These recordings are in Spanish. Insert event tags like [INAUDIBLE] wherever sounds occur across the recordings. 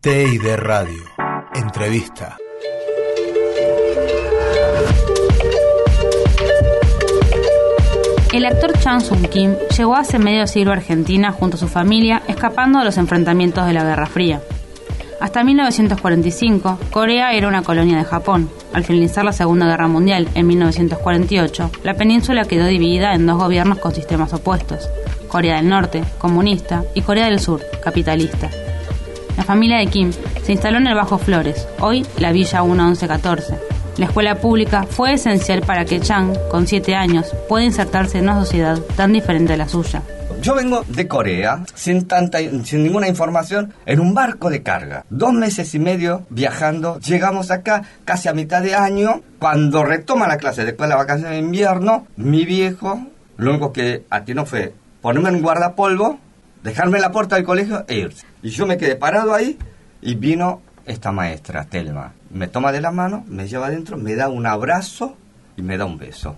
TID Radio. Entrevista. El actor Chang Sung Kim llegó hace medio siglo a Argentina junto a su familia, escapando de los enfrentamientos de la Guerra Fría. Hasta 1945, Corea era una colonia de Japón. Al finalizar la Segunda Guerra Mundial en 1948, la península quedó dividida en dos gobiernos con sistemas opuestos, Corea del Norte, comunista, y Corea del Sur, capitalista. La familia de Kim se instaló en el Bajo Flores, hoy la Villa 1114, la escuela pública fue esencial para que Chang, con siete años, pueda insertarse en una sociedad tan diferente a la suya. Yo vengo de Corea, sin tanta, sin ninguna información, en un barco de carga. Dos meses y medio viajando. Llegamos acá casi a mitad de año. Cuando retoma la clase después de la vacación de invierno, mi viejo, lo único que atinó fue ponerme en guardapolvo, dejarme la puerta del colegio e irse. Y yo me quedé parado ahí y vino esta maestra, Telma. Me toma de la mano, me lleva adentro, me da un abrazo y me da un beso.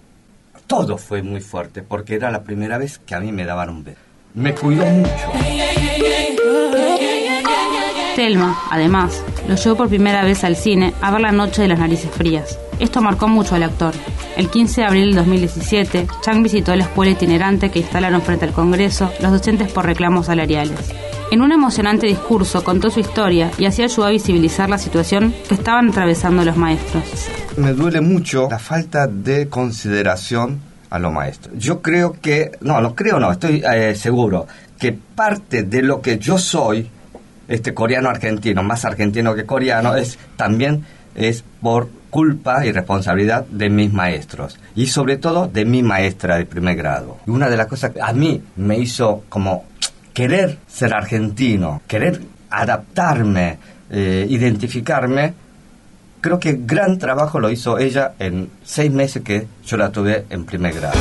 Todo fue muy fuerte porque era la primera vez que a mí me daban un beso. Me cuidó mucho. Telma, además, lo llevó por primera vez al cine a ver La Noche de las Narices Frías. Esto marcó mucho al actor. El 15 de abril del 2017, Chang visitó la escuela itinerante que instalaron frente al Congreso los docentes por reclamos salariales. En un emocionante discurso contó su historia y así ayudó a visibilizar la situación que estaban atravesando los maestros. Me duele mucho la falta de consideración a los maestros. Yo creo que, no, no creo, no, estoy eh, seguro que parte de lo que yo soy, este coreano argentino, más argentino que coreano, es también es por culpa y responsabilidad de mis maestros y sobre todo de mi maestra de primer grado. Una de las cosas que a mí me hizo como querer ser argentino, querer adaptarme, eh, identificarme, creo que gran trabajo lo hizo ella en seis meses que yo la tuve en primer grado.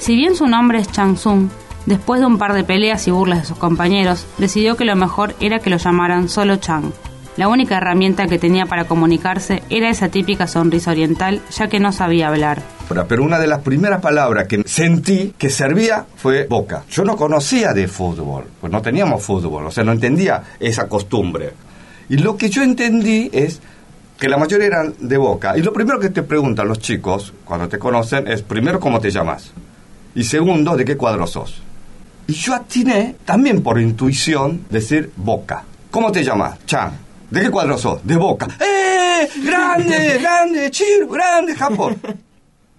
Si bien su nombre es Chang Sung, después de un par de peleas y burlas de sus compañeros, decidió que lo mejor era que lo llamaran solo Chang. La única herramienta que tenía para comunicarse era esa típica sonrisa oriental, ya que no sabía hablar. Pero una de las primeras palabras que sentí que servía fue boca. Yo no conocía de fútbol, pues no teníamos fútbol, o sea, no entendía esa costumbre. Y lo que yo entendí es que la mayoría eran de boca. Y lo primero que te preguntan los chicos cuando te conocen es, primero, ¿cómo te llamas? Y segundo, ¿de qué cuadro sos? Y yo atiné, también por intuición, decir boca. ¿Cómo te llamas? Chan. ¿De qué cuadro sos? De boca. ¡Eh! ¡Grande, [LAUGHS] grande, chir, grande, Japón!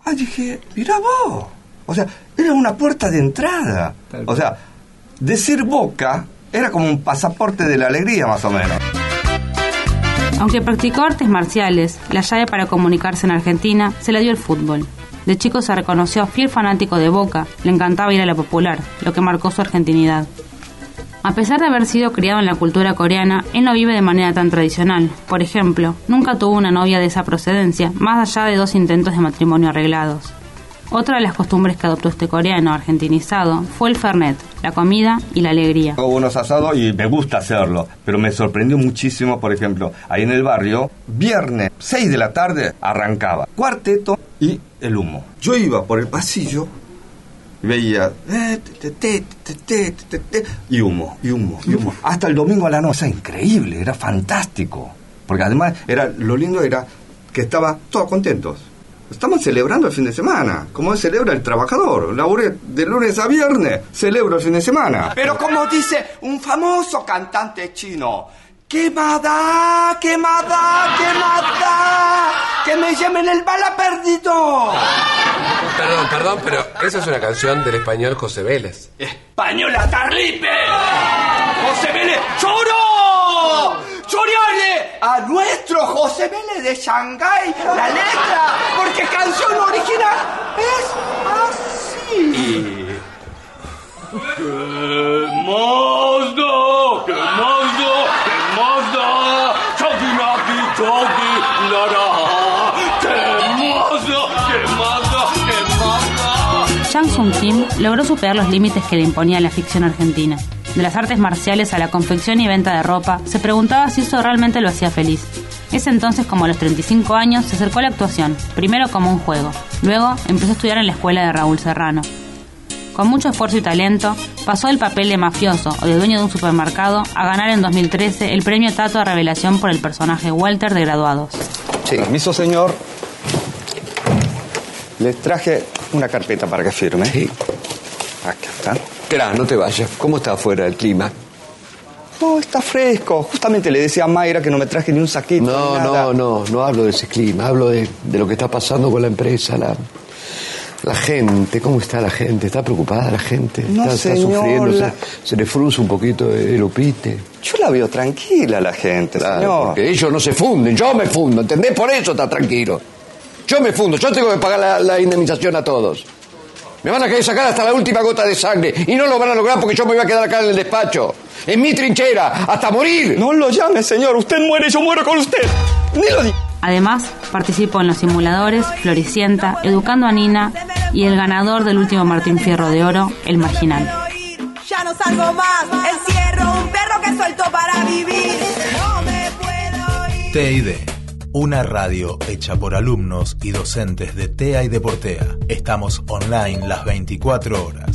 Ah, dije, mira vos. O sea, era una puerta de entrada. O sea, decir boca era como un pasaporte de la alegría, más o menos. Aunque practicó artes marciales, la llave para comunicarse en Argentina se la dio el fútbol. De chico se reconoció fiel fanático de Boca, le encantaba ir a la popular, lo que marcó su argentinidad. A pesar de haber sido criado en la cultura coreana, él no vive de manera tan tradicional. Por ejemplo, nunca tuvo una novia de esa procedencia, más allá de dos intentos de matrimonio arreglados. Otra de las costumbres que adoptó este coreano argentinizado fue el fernet, la comida y la alegría. Hago unos asados y me gusta hacerlo, pero me sorprendió muchísimo, por ejemplo, ahí en el barrio, viernes, 6 de la tarde, arrancaba cuarteto y el humo. Yo iba por el pasillo veía eh, y humo, y humo, y humo. Hasta el domingo a la noche, increíble, era fantástico. Porque además era lo lindo era que estaban todos contentos. Estamos celebrando el fin de semana, como celebra el trabajador. Laburé de lunes a viernes, celebro el fin de semana. Pero como dice un famoso cantante chino, quemada, quemada, quemada, que me llamen el bala perdido. Perdón, perdón, pero esa es una canción del español José Vélez. Española Tarlipe. José Vélez, lloró. Llorale a nuestro José Vélez de Shanghái la letra, porque canción original es así. ¿Qué Sung Kim logró superar los límites que le imponía la ficción argentina. De las artes marciales a la confección y venta de ropa, se preguntaba si eso realmente lo hacía feliz. Es entonces como a los 35 años se acercó a la actuación, primero como un juego, luego empezó a estudiar en la escuela de Raúl Serrano. Con mucho esfuerzo y talento, pasó del papel de mafioso o de dueño de un supermercado a ganar en 2013 el premio Tato a Revelación por el personaje Walter de Graduados. Sí. Permiso, señor. Les traje una carpeta para que firme. Sí. Aquí está. Espera, no te vayas. ¿Cómo está afuera el clima? No, está fresco. Justamente le decía a Mayra que no me traje ni un saquito. No, ni nada. no, no, no hablo de ese clima, hablo de, de lo que está pasando con la empresa, la, la gente, ¿cómo está la gente? ¿Está preocupada la gente? No, está, está sufriendo, la- se, se le frunce un poquito el opite. Yo la veo tranquila la gente, Claro, señor. porque ellos no se funden, yo me fundo, ¿entendés? Por eso está tranquilo. Yo me fundo, yo tengo que pagar la, la indemnización a todos. Me van a querer sacar hasta la última gota de sangre y no lo van a lograr porque yo me voy a quedar acá en el despacho, en mi trinchera, hasta morir. No lo llame, señor. Usted muere, yo muero con usted. Ni lo di- Además, participó en los simuladores Floricienta, Educando a Nina y el ganador del último Martín Fierro de Oro, El Marginal. Ya no salgo más, encierro un perro que suelto para vivir. No me puedo ir. Una radio hecha por alumnos y docentes de TEA y Deportea. Estamos online las 24 horas.